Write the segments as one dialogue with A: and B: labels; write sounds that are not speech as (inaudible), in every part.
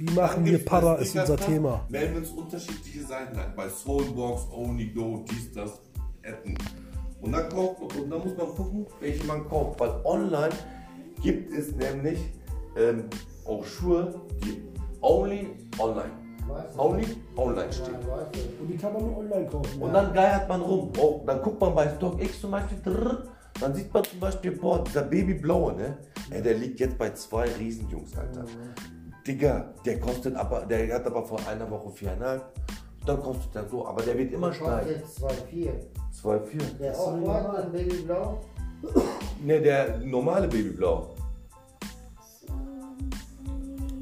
A: Wie machen wir Para, ist unser Thema.
B: Melden wir uns unterschiedliche Seiten ein. Bei Soulbox, Onlygo, dies, das, Etten. Und dann, kauft, und dann muss man gucken, welche man kauft. Weil online gibt es nämlich ähm, auch Schuhe, die only online. Only online stehen.
A: Und die kann man nur online kaufen.
B: Und dann geiert man rum. Oh, dann guckt man bei StockX zum Beispiel, drrr, dann sieht man zum Beispiel, boah, dieser Babyblaue, ne? Ey, der liegt jetzt bei zwei Riesenjungs, Alter. Digga, der kostet aber, der hat aber vor einer Woche viereinhalb. Dann kostet er so, aber der wird immer steigen.
C: Kostet 2,4.
B: Zwei, vier.
C: Der Offroad, dann Babyblau.
B: Ne, der normale Babyblau.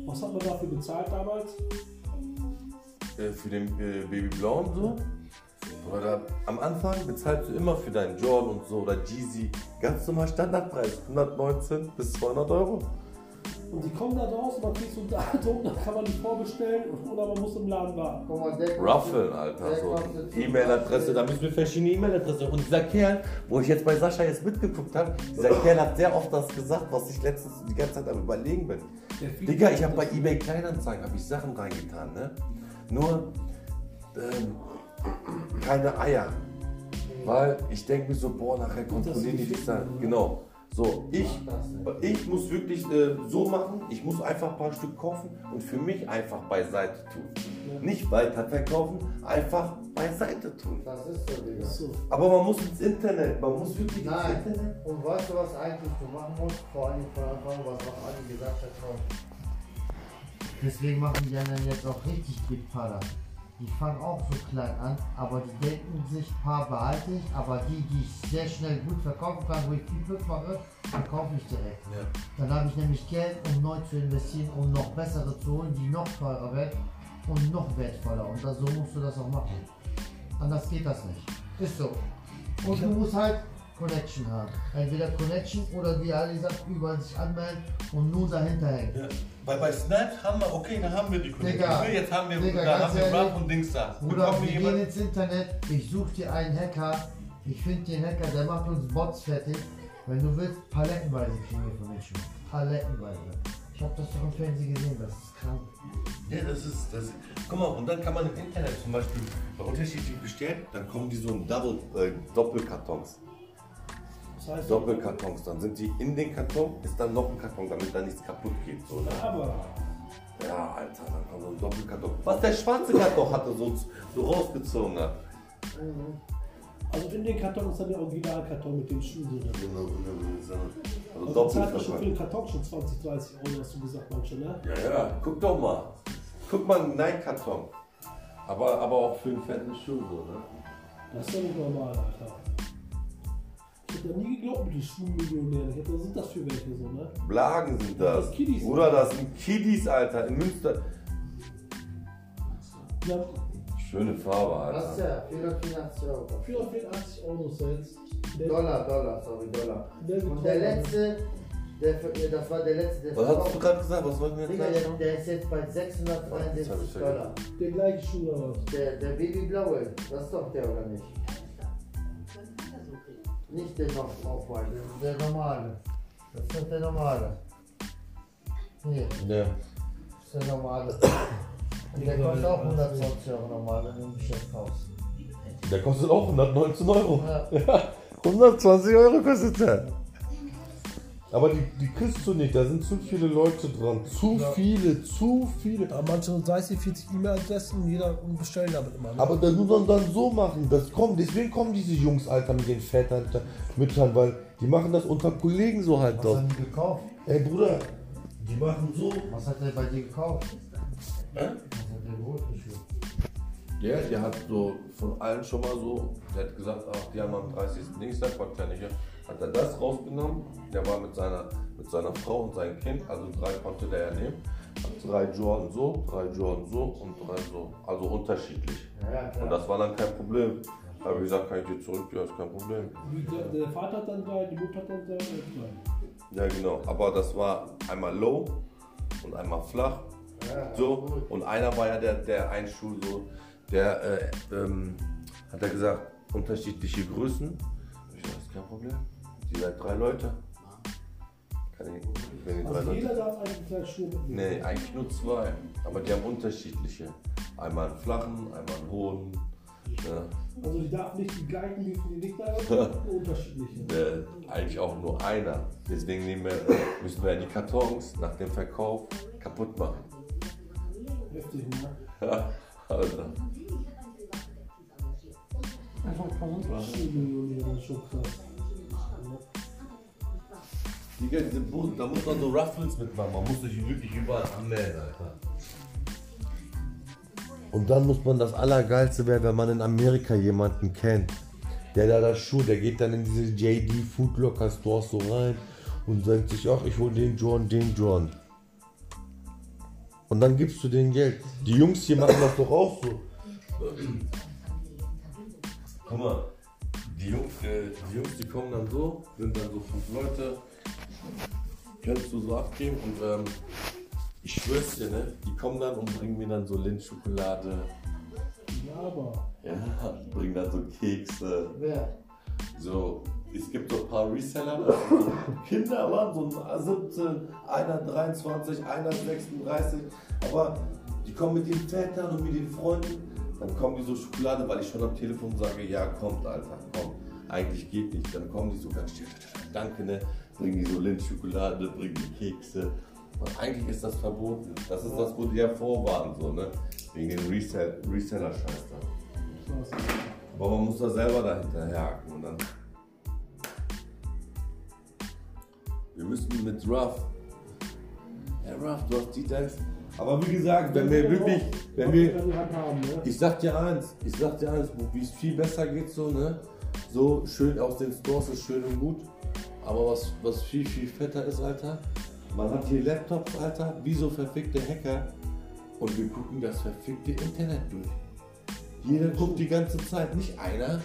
A: Was hat man dafür bezahlt damals?
B: Äh, für den äh, Babyblau und so. Oder am Anfang bezahlst du immer für deinen Jordan und so oder Jeezy ganz normal Standardpreis, 119 bis 200 Euro.
A: Und die kommen da draußen, man kriegt so ein Datum, dann kann man die vorbestellen oder man muss im Laden warten.
B: Ruffeln, Alter, so. E-Mail-Adresse, da müssen wir verschiedene E-Mail-Adresse. Und dieser Kerl, wo ich jetzt bei Sascha jetzt mitgeguckt habe, dieser Kerl hat sehr oft das gesagt, was ich letztens die ganze Zeit am überlegen bin. Digga, ich habe bei eBay Kleinanzeigen habe ich Sachen reingetan, ne? Nur ähm, keine Eier. Weil ich denke mir so, boah, nachher kontrollieren die dich dann. Genau. So, ich, ich muss wirklich äh, so machen, ich muss einfach ein paar Stück kaufen und für mich einfach beiseite tun. Nicht weiterverkaufen, einfach beiseite tun.
C: Das ist so, Digga.
A: So.
B: Aber man muss ins Internet, man muss wirklich ins
C: Nein.
B: Internet.
C: Und weißt du, was eigentlich du machen musst? Vor allem von Anfang, was auch Ali gesagt hat, Frau. Deswegen machen die anderen jetzt auch richtig Big Para. Die fangen auch so klein an, aber die denken sich, paar behalte ich, aber die, die ich sehr schnell gut verkaufen kann, wo ich viel Glück mache, verkaufe ich direkt.
B: Ja.
C: Dann habe ich nämlich Geld, um neu zu investieren, um noch bessere zu holen, die noch teurer werden und noch wertvoller. Und das, so musst du das auch machen. Anders geht das nicht. Ist so. Und du musst halt Connection haben. Entweder Connection oder wie Ali sagt, überall sich anmelden und nur dahinter hängen.
D: Ja. Weil bei Snap haben wir, okay, da haben wir die
C: Digga,
D: Connection. Jetzt haben wir,
C: Digga,
D: da haben wir Rap und Dings da.
C: Bruder, wir gehen ins Internet, ich suche dir einen Hacker, ich finde den Hacker, der macht uns Bots fertig. Wenn du willst, palettenweise kriegen wir Schuhen. Palettenweise. Ich habe das doch im Fernsehen gesehen, das ist krank.
B: Ja, das ist, das Guck mal, und dann kann man im Internet zum Beispiel bei unterschiedlich bestellen, dann kommen die so in Double, äh, Doppelkartons.
A: Heißt,
B: Doppelkartons, dann sind die in den Karton, ist dann noch ein Karton, damit da nichts kaputt geht. So, ne?
A: aber
B: Ja, Alter, dann kommt so ein Doppelkarton. Was der schwarze Karton hatte, so, so rausgezogen hat.
A: also in den Karton ist dann der Originalkarton mit den Schuhen drin.
B: Genau, genau, so. Also
A: Also
B: doppelt
A: zahlt schon für den Karton schon 20, 30 Euro, hast du gesagt, manche, ne?
B: Ja, ja, guck doch mal. Guck mal, einen Nike-Karton. Aber, aber auch für einen fetten Schuh, so, ne?
A: Das ist doch nicht normal, Alter. Ich hätte nie geglaubt mit den Schuhmillionären. Was sind das für welche so, ne?
B: Blagen sind das.
A: Das Kiddies.
B: Bruder, das sind Kiddies, Alter, in Münster.
A: Haben
B: Schöne Farbe,
C: Was
B: Alter.
C: ist der? 484 Euro.
A: 484 Euro Sales. Der,
C: Dollar, Dollar, sorry, Dollar.
A: der
C: Und der letzte, der, für- das war der letzte, der
B: Was hast du gerade gesagt? Was wollten wir jetzt
C: Digga,
B: sagen?
C: der, der ist jetzt bei 673 Dollar.
A: der gleiche Schuh oder was?
C: Der, der Babyblaue, das ist doch der oder nicht? Nicht noch Aufwahl, der, normale. Das ist doch der normale. Hier,
B: Ja.
C: das ist der normale. Und der kostet auch 120 Euro normal, wenn du im Geschäft kaufst.
B: Der kostet auch 119 Euro.
C: Ja.
B: 120 Euro kostet der. Aber die, die kriegst du nicht, da sind zu viele Leute dran. Zu
C: Ja.
B: viele, zu viele.
A: Ja, manche 30, 40 E-Mail-Adressen, jeder bestellen damit immer. Ne?
B: Aber das muss man dann so machen. Das kommt, deswegen kommen diese Jungs, Alter, mit den Vätern, Müttern, weil die machen das unter Kollegen so halt
C: Was
B: doch.
C: haben die gekauft?
B: Ey Bruder, die machen so.
C: Was hat der bei dir gekauft?
B: Hä?
C: Was hat der geholt für Schuhe?
B: Ja, der hat so von allen schon mal so, der hat gesagt, ach, die haben am 30. Dienstag, was kann ich hier, hat er das rausgenommen. Der war mit seiner, mit seiner Frau und seinem Kind, also drei konnte der ja nehmen. Hat drei Jordan so, drei Jordan so und drei so, also unterschiedlich.
C: Ja,
B: Und das war dann kein Problem. Da habe ich gesagt, kann ich dir zurück? Ja, ist kein Problem.
A: Der, Vater hat dann drei, die Mutter hat dann drei, und drei.
B: Ja, genau. Aber das war einmal low und einmal flach.
C: Ja,
B: So, und einer war ja der, der ein Schuh so, der äh, ähm, hat er gesagt, unterschiedliche Größen. Ich ist kein Problem. Die seid drei Leute. Kann ich, wenn die drei
A: Also jeder
B: Leute.
A: darf eigentlich gleich Schuhe mitnehmen.
B: Nee, eigentlich nur zwei. Aber die haben unterschiedliche. Einmal einen flachen, einmal einen hohen. Ne?
A: Also die darf nicht die gleichen, die die nicht da sind, (laughs) unterschiedliche.
B: Äh, eigentlich auch nur einer. Deswegen nehmen wir, müssen wir die Kartons nach dem Verkauf kaputt machen.
A: Heftig, ne?
B: Ja, Alter.
E: Einfach ein paar.
A: Schuhmillionär, das ist schon krass.
B: Digga, diese Boden, da muss man so Ruffles mitmachen. Man muss sich wirklich überall anmelden, Alter. Und dann muss man das Allergeilste werden, wenn man in Amerika jemanden kennt. Der da das Schuh, der geht dann in diese JD Foodlocker Stores so rein und sagt sich, ach, ich hol den John, den John. Und dann gibst du denen Geld. Die Jungs hier machen das doch auch so. Guck mal, die Jungs, äh, die Jungs, die kommen dann so, sind dann so fünf Leute, kannst du so abgeben und ähm, ich schwör's dir, ne, die kommen dann und bringen mir dann so Lindschokolade,
A: Ja, aber.
B: ja, bringen dann so Kekse,
C: Wer?
B: so, es gibt so ein paar Reseller, das sind so (laughs) Kinder waren so ein 17, einer 23, einer 36, aber die kommen mit den Vätern und mit den Freunden, dann kommen die so Schokolade, weil ich schon am Telefon sage, ja kommt Alter, komm, eigentlich geht nicht, dann kommen die so ganz still, danke ne, bringen die so Lindschokolade, bringen die Kekse und eigentlich ist das verboten, das ist das, wo die ja vorwarnen, so ne, wegen den Resell Reseller-Scheiß da. Aber man muss da selber dahinter haken und dann. Wir müssen mit Ruff. Ja, Ruff, du hast die Dance. Aber wie gesagt, wenn wir wirklich, wenn wir, ich sag dir eins, ich sag dir eins, wie es viel besser geht so, ne? So schön aus den Stores ist schön und gut. Aber was, was viel, viel fetter ist, Alter, man hat hier Laptops, Alter, wie so verfickte Hacker und wir gucken das verfickte Internet durch. Jeder guckt die ganze Zeit, nicht einer.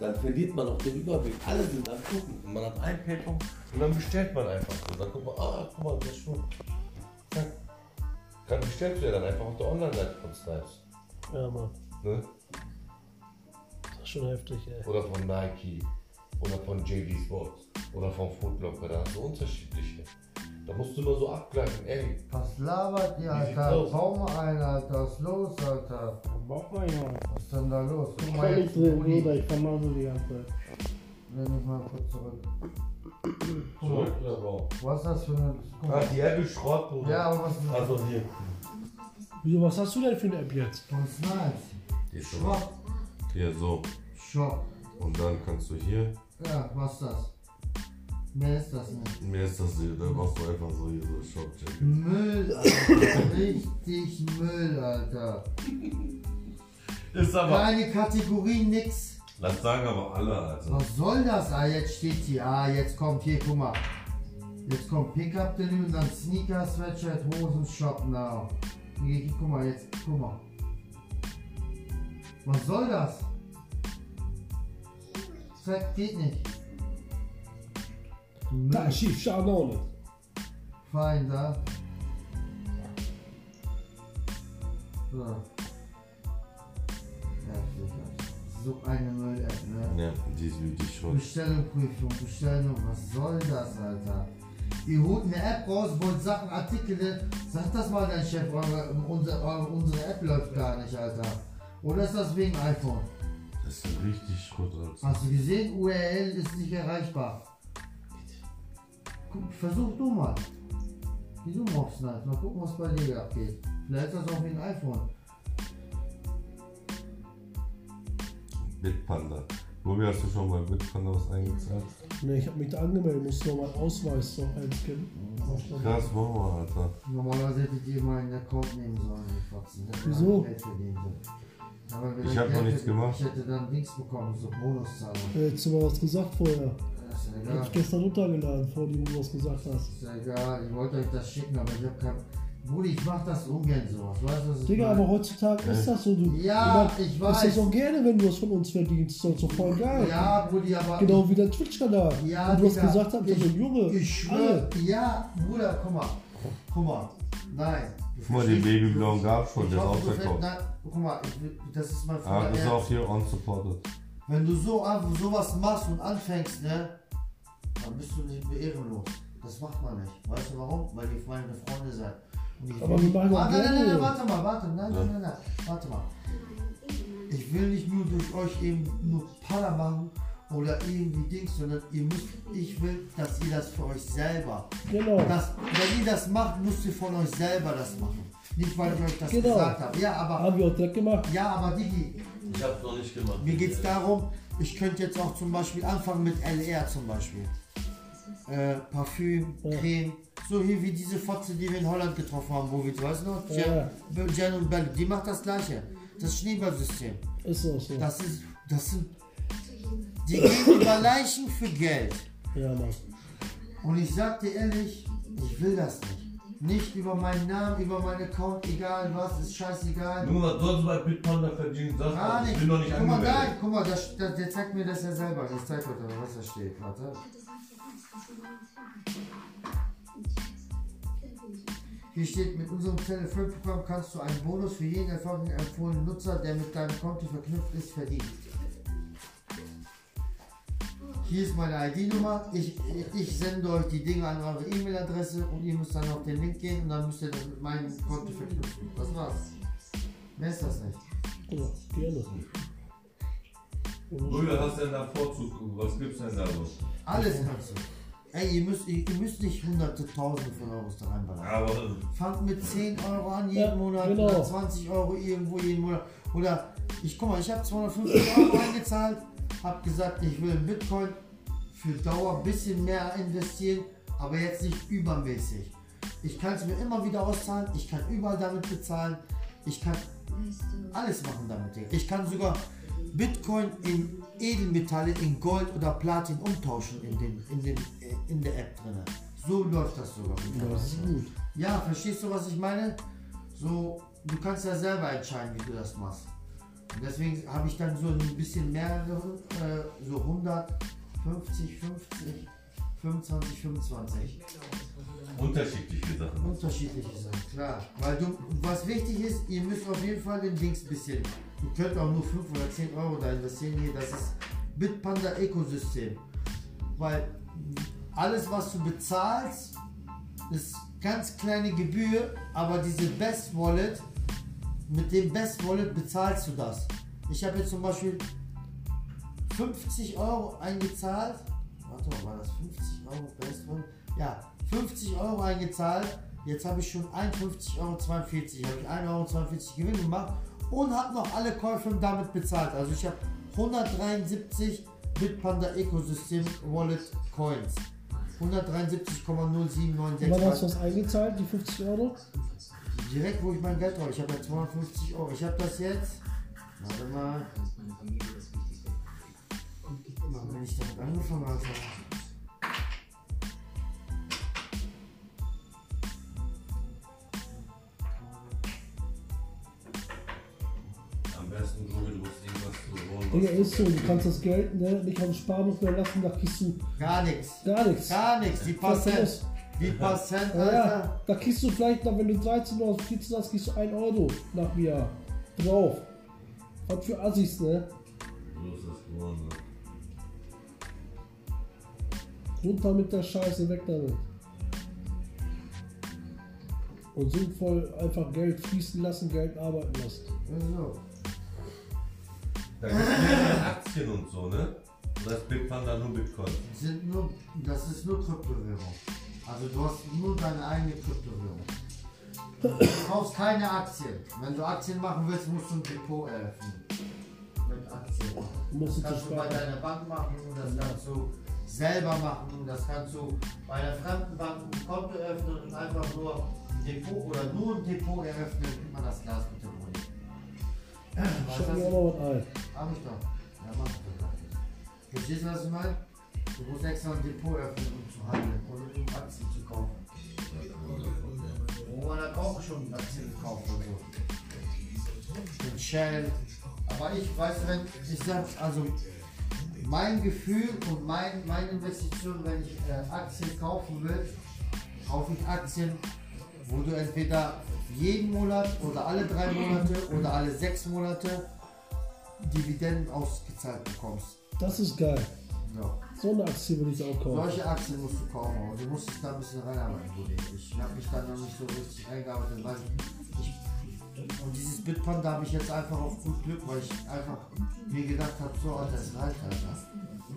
B: Dann verliert man auch den Überblick. Alle sind am gucken. Und man hat ein Paper und dann bestellt man einfach so. Dann guckt man, ah, guck mal, der Schuh. Zack. Dann bestellst du ja dann einfach auf der Online-Seite von Snipes.
A: Ja, Mann.
B: Ne?
A: Das ist schon heftig, ey.
B: Oder von Nike. Oder von JD Sports. Oder von Footlocker. Da hast du unterschiedliche. Da musst du nur so abgleichen, ey.
C: Was labert ihr, Alter?
B: aus?
C: Bau mal ein, Alter. Was ist los, Alter?
E: Bauch mal, Junge.
C: Was ist denn da los? Guck
E: Ich
C: mal
E: kann
C: jetzt,
E: nicht drin. Bruder, ich vermassel die ganze Zeit.
C: Nenn mich mal kurz zurück. Mal,
B: Zurück oder warum?
C: was ist das für eine. Guck
B: Ah,
C: mal.
B: die Apple Schrott, Bruder.
C: Ja, aber was ist das?
B: Also hier.
A: Wieso, was hast du denn für eine App jetzt?
C: Von Snipes.
B: Die ist
C: Schwab.
B: Hier so.
C: Shop.
B: Und dann kannst du hier.
C: Ja, was ist das? Mehr ist das nicht.
B: Mir ist das hier, dann machst du einfach so hier so Shop-Check.
C: Müll, Alter. (laughs) Richtig Müll, Alter.
B: Ist
C: Keine Kategorie, nix.
B: Das sagen aber alle, Alter.
C: Was soll das? Ah, jetzt steht hier. Ah, jetzt kommt hier, guck mal. Jetzt kommt Pickup Delivery, dann Sneaker, Sweatshirt, Hosen, Shop now. Hier, hier, guck mal, jetzt, guck mal. Was soll das? Zack, geht nicht.
A: Da,
C: Müll.
A: schief, schau auch nicht.
C: Fein, da. So. Heftig. So eine Müll-App, ne?
B: Ja, die ist wirklich Schrott.
C: Bestellungsprüfung, Bestellung, was soll das, Alter? Ihr holt eine App raus, wollt Sachen, Artikel, sag das mal dein Chef, eure, unsere, unsere App läuft gar nicht, Alter. Oder ist das wegen iPhone?
B: Das ist richtig Schrott, Alter.
C: Hast du gesehen, URL ist nicht erreichbar. Guck, versuch du mal. Mal auf Snipes, mal gucken, was bei dir abgeht. Vielleicht ist das auch wegen iPhone.
B: Bitpanda. Wobi, hast du schon mal Bitpanda was eingezahlt?
A: Ne, ich hab mich da angemeldet, musste noch meinen Ausweis noch einscannen.
B: Krass, mach mal, Alter.
C: Normalerweise hättet ihr mal einen Account nehmen sollen, die. Hätte man
A: Wieso?
C: Geld verdienen
B: Ich
C: ihr
B: hab noch nichts gemacht.
C: Ich hätte dann nichts bekommen, so Bonuszahlung.
A: Hättest du mal was gesagt vorher?
C: Das ist ja
A: Hab
C: egal.
A: ich gestern runtergeladen, vor dem du was gesagt hast.
C: Ist ja egal, ich wollte euch das schicken, aber ich hab kein. Brudi, ich mach das ungern sowas. Weißt du, was
A: Digga, aber heutzutage ist das so. Du,
C: Ja,
A: du
C: ich weiß.
A: das auch gerne, wenn du was von uns verdienst. Das ist doch voll geil.
C: Ja, Brudi, aber.
A: Genau wie dein Twitch-Kanal.
C: Ja,
A: Und du hast
C: Digga,
A: gesagt, hast,
C: ich-
A: so ein Junge.
C: Ich schwöre, ja, Bruder, guck mal. Guck mal. Nein.
B: Guck mal, den Babyblauen gab's schon, der ist ausverkauft.
C: Guck mal, ich, will- das ist mein
B: Ah,
C: Fehler.
B: das ist auch hier unsupported.
C: Wenn du so einfach sowas machst und anfängst, ne, dann bist du nicht mehr ehrenlos. Das macht man nicht. Weißt du warum? Weil ihr meine Freunde seid. Und ich
A: Aber
C: will-
A: wir machen
C: Ah, nein, nein, nein, warte mal, warte, nein, nein, nein, nein, warte mal. Ich will nicht nur durch euch eben nur Paller machen oder irgendwie Dings, sondern ihr müsst, ich will, dass ihr das für euch selber.
A: Genau.
C: Das, wenn ihr das macht, müsst ihr von euch selber das machen. Nicht weil ich euch das
A: Genau.
C: gesagt habe. Ja, aber,
A: Haben wir auch direkt gemacht.
C: ja, aber Digi,
D: Ich hab's noch nicht gemacht.
C: mir geht es darum, ich könnte jetzt auch zum Beispiel anfangen mit LR zum Beispiel. Äh, Parfüm,
A: Ja.
C: Creme, so hier wie diese Fotze, die wir in Holland getroffen haben, wo wir, weißt du noch?
A: Ja.
C: Jen, Jen und Belle, die macht das gleiche. Das Schneeballsystem.
A: Ist auch so.
C: Das ist, das sind, die gehen über Leichen für Geld.
A: Ja, Mann.
C: Und ich sag dir ehrlich, ich will das nicht. Nicht über meinen Namen, über meinen Account, egal was, ist scheißegal.
B: Nur was sonst bei Bitpanda verdienen, das
C: Gar nicht.
B: ich bin noch nicht
C: guck mal, guck mal, das, das, der zeigt mir das ja selber. Ich zeig euch mal, was da steht. Warte. Hier steht, mit unserem Telefonprogramm kannst du einen Bonus für jeden erfolgreichen empfohlenen Nutzer, der mit deinem Konto verknüpft ist, verdienen. Hier ist meine ID-Nummer. Ich, ich sende euch die Dinge an eure E-Mail-Adresse und ihr müsst dann auf den Link gehen und dann müsst ihr das mit meinem Konto verknüpfen. Das war's. Mehr ist das nicht.
A: Ja, gerne.
B: Brüder, hast du denn da Vorzug? Was gibt's denn da so?
C: Alles kannst du. Ey, ihr müsst, ihr, ihr müsst nicht hunderte, tausende von Euros da reinballern.
B: Aber
C: Fangt mit 10 Euro an jeden
A: Ja,
C: Monat
A: genau.
C: oder 20 Euro irgendwo jeden Monat. Oder ich guck mal, ich habe 250 Euro eingezahlt, habe gesagt, ich will in Bitcoin für Dauer ein bisschen mehr investieren, aber jetzt nicht übermäßig. Ich kann es mir immer wieder auszahlen, ich kann überall damit bezahlen, ich kann alles machen damit. Ich kann sogar Bitcoin in Edelmetalle, in Gold oder Platin umtauschen in, den, in, den, äh, in der App drin. So läuft das sogar.
A: Das ist gut.
C: Ja, verstehst du, was ich meine? So, du kannst ja selber entscheiden, wie du das machst. Deswegen habe ich dann so ein bisschen mehrere, äh, so 150, 50, 25, 25.
B: unterschiedliche Sachen.
C: Unterschiedliche Sachen, klar. Weil du, was wichtig ist, ihr müsst auf jeden Fall den Dings bisschen. Ihr könnt auch nur 5 oder 10 Euro da investieren hier. Das ist Bitpanda Ökosystem. Weil alles, was du bezahlst, ist ganz kleine Gebühr, aber diese Best Wallet, mit dem Best Wallet bezahlst du das. Ich habe jetzt zum Beispiel 50 Euro eingezahlt. Warte mal, war das 50 Euro Best Wallet? Ja, 50 Euro eingezahlt. Jetzt habe ich schon 51,42 Euro. Habe ich 1,42 Euro Gewinn gemacht und habe noch alle Käufe damit bezahlt. Also ich habe 173 Bitpanda Ecosystem Wallet Coins. 173,0796.
A: Wann hast du das eingezahlt, die 50 Euro?
C: Direkt, wo ich mein Geld habe. Ich habe ja 250 Euro. Ich habe das jetzt. Warte mal. Wann bin ich damit angefangen, Alter?
B: Am besten, du musst irgendwas zu.
A: Digga, ist so, du kannst das Geld ne, nicht auf dem Sparbuch mehr lassen, da kriegst du
C: Gar nichts.
A: gar nichts.
C: Gar nichts. Die
A: Was ist
C: Cent,
A: Ja,
C: Alter.
A: ja, da kriegst du vielleicht noch, wenn du 13 oder 14 hast, kriegst du 1 Euro nach mir drauf. Was für Assis, ne?
B: So ist das geworden. ne?
A: Runter mit der Scheiße, weg damit. Und sinnvoll einfach Geld fließen lassen, Geld arbeiten lassen.
C: So.
B: Da gibt es mehrere Aktien und so, ne? Und das Bitpanda nur Bitcoin.
C: Sind nur, das ist nur Kryptowährung. Also du hast nur deine eigene Kryptowährung. Du kaufst keine Aktien. Wenn du Aktien machen willst, musst du ein Depot eröffnen. Mit Aktien. Das kannst du bei deiner Bank machen, das kannst du selber machen, das kannst du bei einer fremden Bank ein Konto öffnen und einfach nur ein Depot oder nur ein Depot eröffnen. Gib mal das Glas bitte ruhig.
A: Schau mir noch was ein.
C: hab ich doch. Ja, mach ich doch. Verstehst du, was ich meine? Du musst extra ein Depot öffnen, um zu handeln oder um Aktien zu kaufen. Oh, man hat auch schon Aktien gekauft und so. In Shell. Aber ich weiß, wenn ich sag, also mein Gefühl und mein, meine Investition, wenn ich äh, Aktien kaufen will, kaufe ich Aktien, wo du entweder jeden Monat oder alle drei Monate oder alle sechs Monate Dividenden ausgezahlt bekommst.
A: Das ist geil.
C: Ja.
A: So eine Aktie würde ich auch kaufen.
C: Solche Aktien musst du kaufen, aber du musst dich da ein bisschen reinarbeiten, Bruder. Ich habe mich da noch nicht so richtig reingearbeitet, weil ich. Und dieses Bitcoin, da habe ich jetzt einfach auf gut Glück, weil ich einfach mir gedacht habe, so, Alter, das reicht, Alter.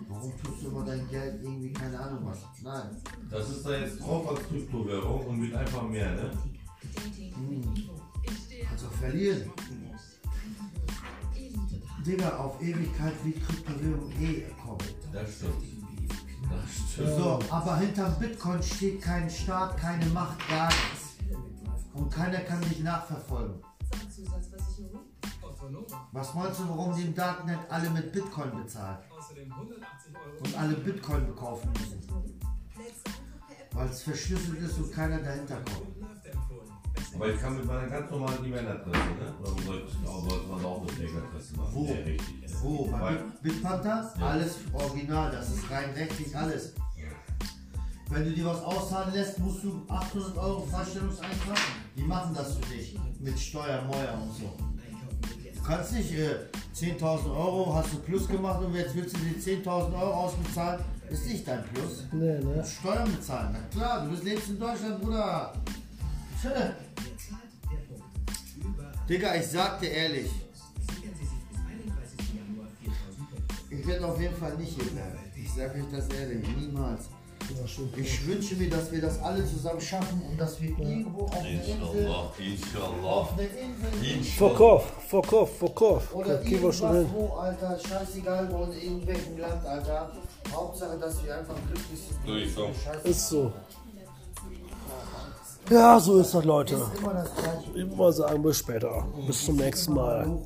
C: Warum tust du immer dein Geld irgendwie, keine Ahnung was? Nein.
B: Das ist da jetzt drauf als Kryptowährung und wird einfach mehr, ne?
C: Hm. Auch verlieren. Digga, auf Ewigkeit wird Kryptowährung eh kommen.
B: Das stimmt. Das stimmt.
C: So, aber hinterm Bitcoin steht kein Staat, keine Macht, gar nichts. Und keiner kann dich nachverfolgen. Was meinst du, warum die im Darknet alle mit Bitcoin bezahlen? Und alle Bitcoin bekaufen müssen? Weil es verschlüsselt ist und keiner dahinter kommt.
B: Aber ich kann mit meiner ganz normalen E-Mail-Adresse, ne? Oder sollte, man auch mit
C: Wo? Bei
B: Weil-
C: Bit- Bitpanther? Alles original, das ist rein rechtlich alles. Wenn du dir was auszahlen lässt, musst du 800 Euro Freistellungseintrag. Die machen das für dich. Mit Steuer, Meuer und so. Du kannst nicht äh, 10.000 Euro, hast du Plus gemacht und jetzt willst du dir 10.000 Euro ausbezahlen. Ist nicht dein Plus.
A: Nee,
C: Du
A: ne?
C: musst Steuern bezahlen. Na klar, du lebst in Deutschland, Bruder. Tö. Digga, ich sag dir ehrlich. Ich werde auf jeden Fall nicht hier bleiben. Ich sage euch das ehrlich, niemals. Ich wünsche mir, dass wir das alle zusammen schaffen und dass wir irgendwo auf einer Insel,
B: Inshallah, Inshallah.
C: auf einer Insel
B: Inshallah.
A: Verkauf, Verkauf, Verkauf.
C: oder
A: Da gehen wir schon
C: irgendwas
A: hin.
C: wo, Alter, scheißegal wo in irgendwelchem Land, Alter. Hauptsache, dass wir einfach glücklich sind.
A: Ist so. Ja, so ist das, Leute.
C: Immer
A: sagen, bis später. Bis zum nächsten Mal.